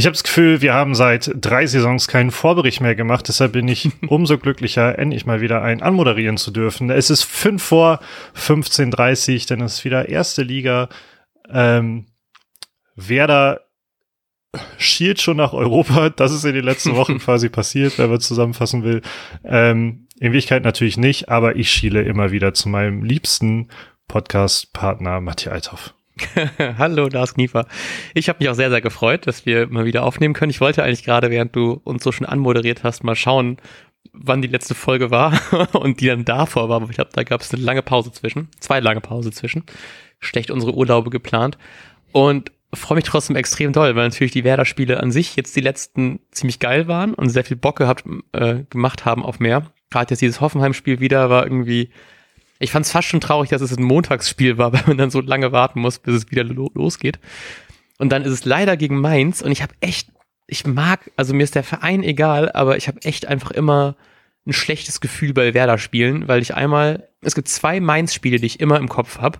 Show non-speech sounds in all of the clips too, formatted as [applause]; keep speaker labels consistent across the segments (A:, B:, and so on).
A: Ich habe das Gefühl, wir haben seit drei Saisons keinen Vorbericht mehr gemacht. Deshalb bin ich [laughs] umso glücklicher, endlich mal wieder einen anmoderieren zu dürfen. Es ist fünf vor 15.30 denn es ist wieder erste Liga. Ähm, Werder schielt schon nach Europa. [laughs] Das ist in den letzten Wochen [laughs] quasi passiert, wenn man zusammenfassen will. Ähm, in Wirklichkeit natürlich nicht, aber ich schiele immer wieder zu meinem liebsten Podcast-Partner Matthias Althoff. [laughs]
B: Hallo, Lars Kniefer. Ich habe mich auch sehr, sehr gefreut, dass wir mal wieder aufnehmen können. Ich wollte eigentlich gerade, während du uns so schon anmoderiert hast, mal schauen, wann die letzte Folge war [laughs] und die dann davor war. Aber ich glaube, da gab es eine lange Pause zwischen, zwei lange Pause zwischen. Schlecht unsere Urlaube geplant. Und freue mich trotzdem extrem doll, weil natürlich die Werder-Spiele an sich jetzt die letzten ziemlich geil waren und sehr viel Bock gehabt, äh, gemacht haben auf mehr. Gerade jetzt dieses Hoffenheim-Spiel wieder war irgendwie ich fand es fast schon traurig, dass es ein Montagsspiel war, [laughs] weil man dann so lange warten muss, bis es wieder lo losgeht. Und dann ist es leider gegen Mainz und ich habe echt, ich mag, also mir ist der Verein egal, aber ich habe echt einfach immer ein schlechtes Gefühl bei Werder-Spielen, weil ich einmal, es gibt zwei Mainz-Spiele, die ich immer im Kopf habe.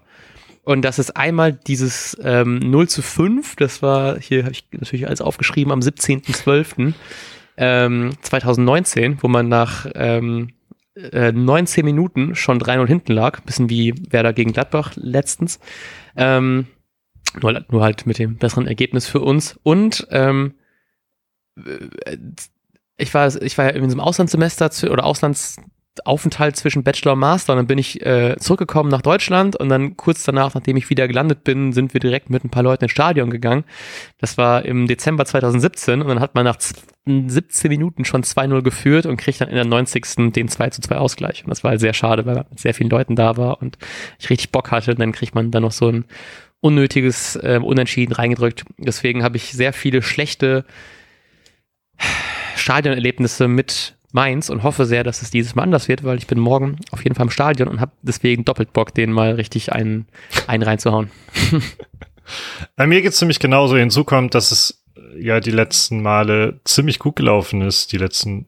B: Und das ist einmal dieses ähm, 0 zu 5, das war, hier habe ich natürlich alles aufgeschrieben, am 17.12. Ähm, 2019, wo man nach ähm, äh, 19 Minuten schon 3-0 hinten lag. Bisschen wie Werder gegen Gladbach letztens. Ähm, nur, nur halt mit dem besseren Ergebnis für uns. Und ähm, äh, ich war, ich war ja in diesem Auslandssemester oder Auslands, Aufenthalt zwischen Bachelor und Master und dann bin ich äh, zurückgekommen nach Deutschland und dann kurz danach, nachdem ich wieder gelandet bin, sind wir direkt mit ein paar Leuten ins Stadion gegangen. Das war im Dezember 2017 und dann hat man nach 17 Minuten schon 2-0 geführt und kriegt dann in der 90. den 2 zu 2 Ausgleich. Und das war halt sehr schade, weil man mit sehr vielen Leuten da war und ich richtig Bock hatte. Und dann kriegt man dann noch so ein unnötiges äh, Unentschieden reingedrückt. Deswegen habe ich sehr viele schlechte Stadionerlebnisse mit Mainz und hoffe sehr, dass es dieses Mal anders wird, weil ich bin morgen auf jeden Fall im Stadion und habe deswegen doppelt Bock, den mal richtig einen, einen reinzuhauen. [laughs]
A: Bei mir geht es ziemlich genauso. Hinzu kommt, dass es ja die letzten Male ziemlich gut gelaufen ist, die letzten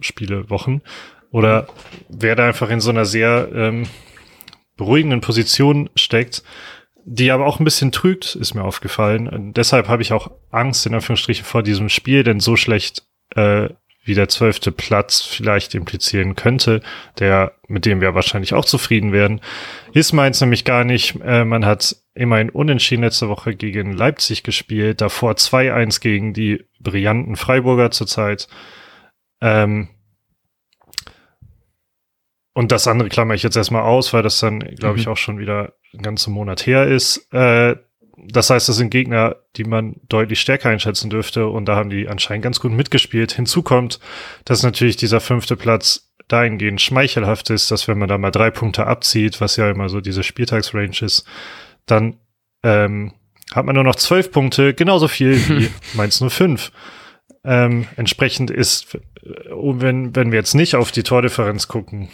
A: Spiele, Wochen. Oder wer da einfach in so einer sehr ähm, beruhigenden Position steckt, die aber auch ein bisschen trügt, ist mir aufgefallen. Und deshalb habe ich auch Angst, in Anführungsstrichen, vor diesem Spiel, denn so schlecht äh, wie der zwölfte Platz vielleicht implizieren könnte, der, mit dem wir wahrscheinlich auch zufrieden werden, ist meins nämlich gar nicht. Äh, man hat immerhin unentschieden letzte Woche gegen Leipzig gespielt, davor 2-1 gegen die brillanten Freiburger zurzeit. Ähm, und das andere klammer ich jetzt erstmal aus, weil das dann, glaube ich, mhm. auch schon wieder einen ganzen Monat her ist. Äh, das heißt, das sind Gegner, die man deutlich stärker einschätzen dürfte und da haben die anscheinend ganz gut mitgespielt. Hinzu kommt, dass natürlich dieser fünfte Platz dahingehend schmeichelhaft ist, dass wenn man da mal drei Punkte abzieht, was ja immer so diese Spieltagsrange ist, dann ähm, hat man nur noch zwölf Punkte, genauso viel wie [laughs] Mainz nur fünf. Ähm, entsprechend ist, äh, wenn, wenn wir jetzt nicht auf die Tordifferenz gucken,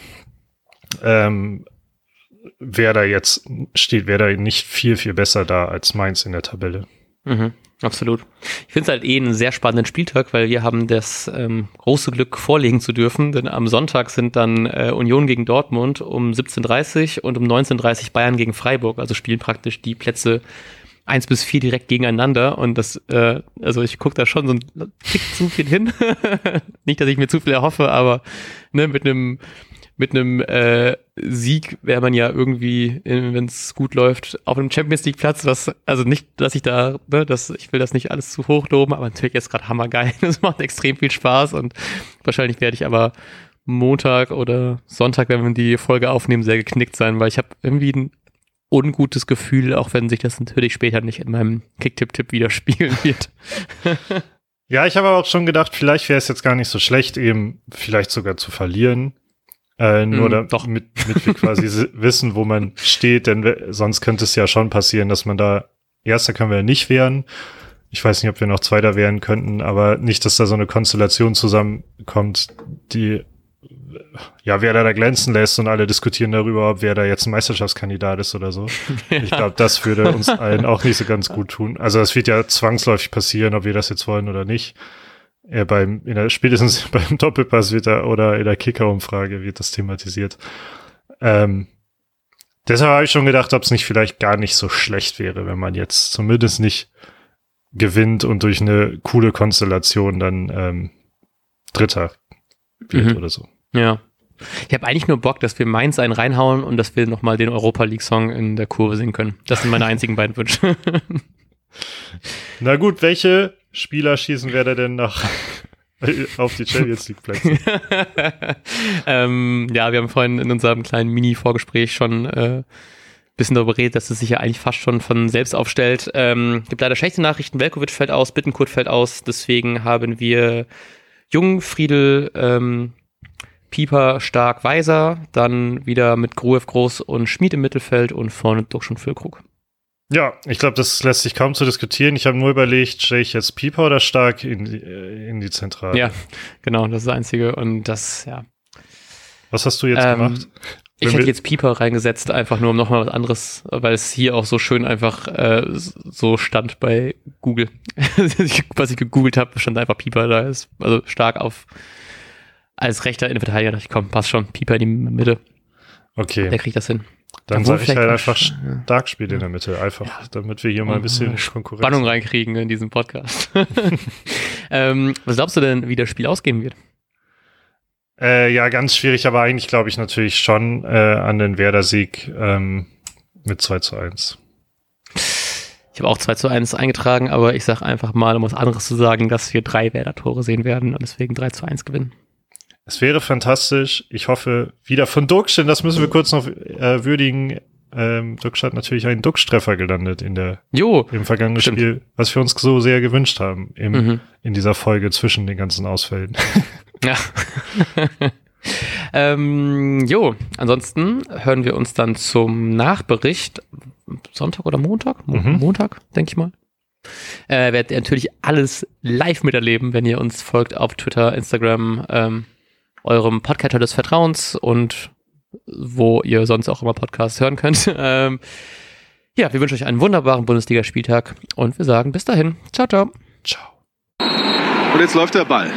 A: ähm, wer da jetzt steht, wer da nicht viel, viel besser da als Mainz in der Tabelle.
B: Mhm, absolut. Ich finde es halt eh einen sehr spannenden Spieltag, weil wir haben das ähm, große Glück vorlegen zu dürfen, denn am Sonntag sind dann äh, Union gegen Dortmund um 17.30 und um 19.30 Bayern gegen Freiburg, also spielen praktisch die Plätze eins bis vier direkt gegeneinander und das, äh, also ich gucke da schon so ein Tick zu viel hin. [laughs] Nicht, dass ich mir zu viel erhoffe, aber ne, mit einem mit einem äh, Sieg wäre man ja irgendwie, wenn es gut läuft, auf einem Champions League Platz, was, also nicht, dass ich da, ne, dass ich will das nicht alles zu hoch loben, aber natürlich ist gerade hammergeil. [laughs] Es macht extrem viel Spaß und wahrscheinlich werde ich aber Montag oder Sonntag, wenn wir die Folge aufnehmen, sehr geknickt sein, weil ich habe irgendwie ein ungutes Gefühl, auch wenn sich das natürlich später nicht in meinem Kick-Tipp-Tipp widerspiegeln [laughs] wird.
A: ja, ich habe auch schon gedacht, vielleicht wäre es jetzt gar nicht so schlecht, eben vielleicht sogar zu verlieren. Äh, nur mm, damit, damit wir quasi [laughs] wissen, wo man steht, denn sonst könnte es ja schon passieren, dass man da, erster können wir ja nicht werden. Ich weiß nicht, ob wir noch Zweiter werden könnten, aber nicht, dass da so eine Konstellation zusammenkommt, die ja, wer da, da glänzen lässt und alle diskutieren darüber, ob wer da jetzt ein Meisterschaftskandidat ist oder so. ja. [laughs] Ich glaube, das würde uns allen auch nicht so ganz gut tun. Also es wird ja zwangsläufig passieren, ob wir das jetzt wollen oder nicht ja, beim, in der, spätestens [laughs] beim Doppelpass wird da, oder in der Kicker-Umfrage wird das thematisiert. Ähm, deshalb habe ich schon gedacht, ob es nicht vielleicht gar nicht so schlecht wäre, wenn man jetzt zumindest nicht gewinnt und durch eine coole Konstellation dann ähm, Dritter wird mhm. oder so.
B: Ja. Ich habe eigentlich nur Bock, dass wir Mainz einen reinhauen und dass wir nochmal den Europa League Song in der Kurve singen können. Das sind meine einzigen beiden Wünsche. [laughs]
A: Na gut, welche Spieler schießen wir denn nach [laughs] auf die Champions League Plätze? [laughs]
B: ähm, ja, wir haben vorhin in unserem kleinen Mini-Vorgespräch schon äh, bisschen darüber redet, dass es sich ja eigentlich fast schon von selbst aufstellt. Ähm, gibt leider schlechte Nachrichten. Velkovic fällt aus, Bittenkurt fällt aus. Deswegen haben wir Jung, Friedel, ähm, Pieper, Stark, Weiser. Dann wieder mit Gruev Groß und Schmied im Mittelfeld und vorne Duxch und Füllkrug.
A: Ja, ich glaube, das lässt sich kaum zu diskutieren. Ich habe nur überlegt, stelle ich jetzt Pieper oder Stark in die, äh, in die Zentrale?
B: Ja, genau, das ist das Einzige. Und das, ja.
A: Was hast du jetzt ähm, gemacht?
B: Ich hätte jetzt Pieper reingesetzt, einfach nur um nochmal was anderes, weil es hier auch so schön einfach äh, so stand bei Google. [laughs] was ich gegoogelt habe, stand einfach Pieper da ist. Also stark auf als rechter Innenverteidiger dachte ich, komm, passt schon. Pieper in die Mitte.
A: Okay.
B: Der kriegt das hin.
A: Dann sage ich halt einfach stark spielt in der Mitte, einfach, ja. damit wir hier mal ein bisschen
B: Konkurrenz Spannung reinkriegen in diesem Podcast. [laughs] [laughs] ähm, was glaubst du denn, wie das Spiel ausgehen wird?
A: Äh, ja, ganz schwierig, aber eigentlich glaube ich natürlich schon äh, an den Werder-Sieg ähm, mit 2 zu 1.
B: Ich habe auch 2 zu 1 eingetragen, aber ich sage einfach mal, um was anderes zu sagen, dass wir drei Werder-Tore sehen werden und deswegen 3 zu 1 gewinnen.
A: Es wäre fantastisch. Ich hoffe, wieder von Duxch, denn das müssen wir kurz noch äh, würdigen. Ähm, Duxch hat natürlich einen Duxch-Treffer gelandet in der,
B: jo,
A: im vergangenen stimmt. Spiel, was wir uns so sehr gewünscht haben im, mhm. in dieser Folge zwischen den ganzen Ausfällen. [laughs]
B: Ja. ähm, jo, ansonsten hören wir uns dann zum Nachbericht Sonntag oder Montag? Mo mhm. Montag, denke ich mal. Äh, werdet ihr natürlich alles live miterleben, wenn ihr uns folgt auf Twitter, Instagram, ähm, eurem Podcaster des Vertrauens und wo ihr sonst auch immer Podcasts hören könnt. [laughs] ähm, ja, wir wünschen euch einen wunderbaren Bundesligaspieltag und wir sagen bis dahin. Ciao, ciao.
A: Ciao.
C: Und jetzt läuft der Ball.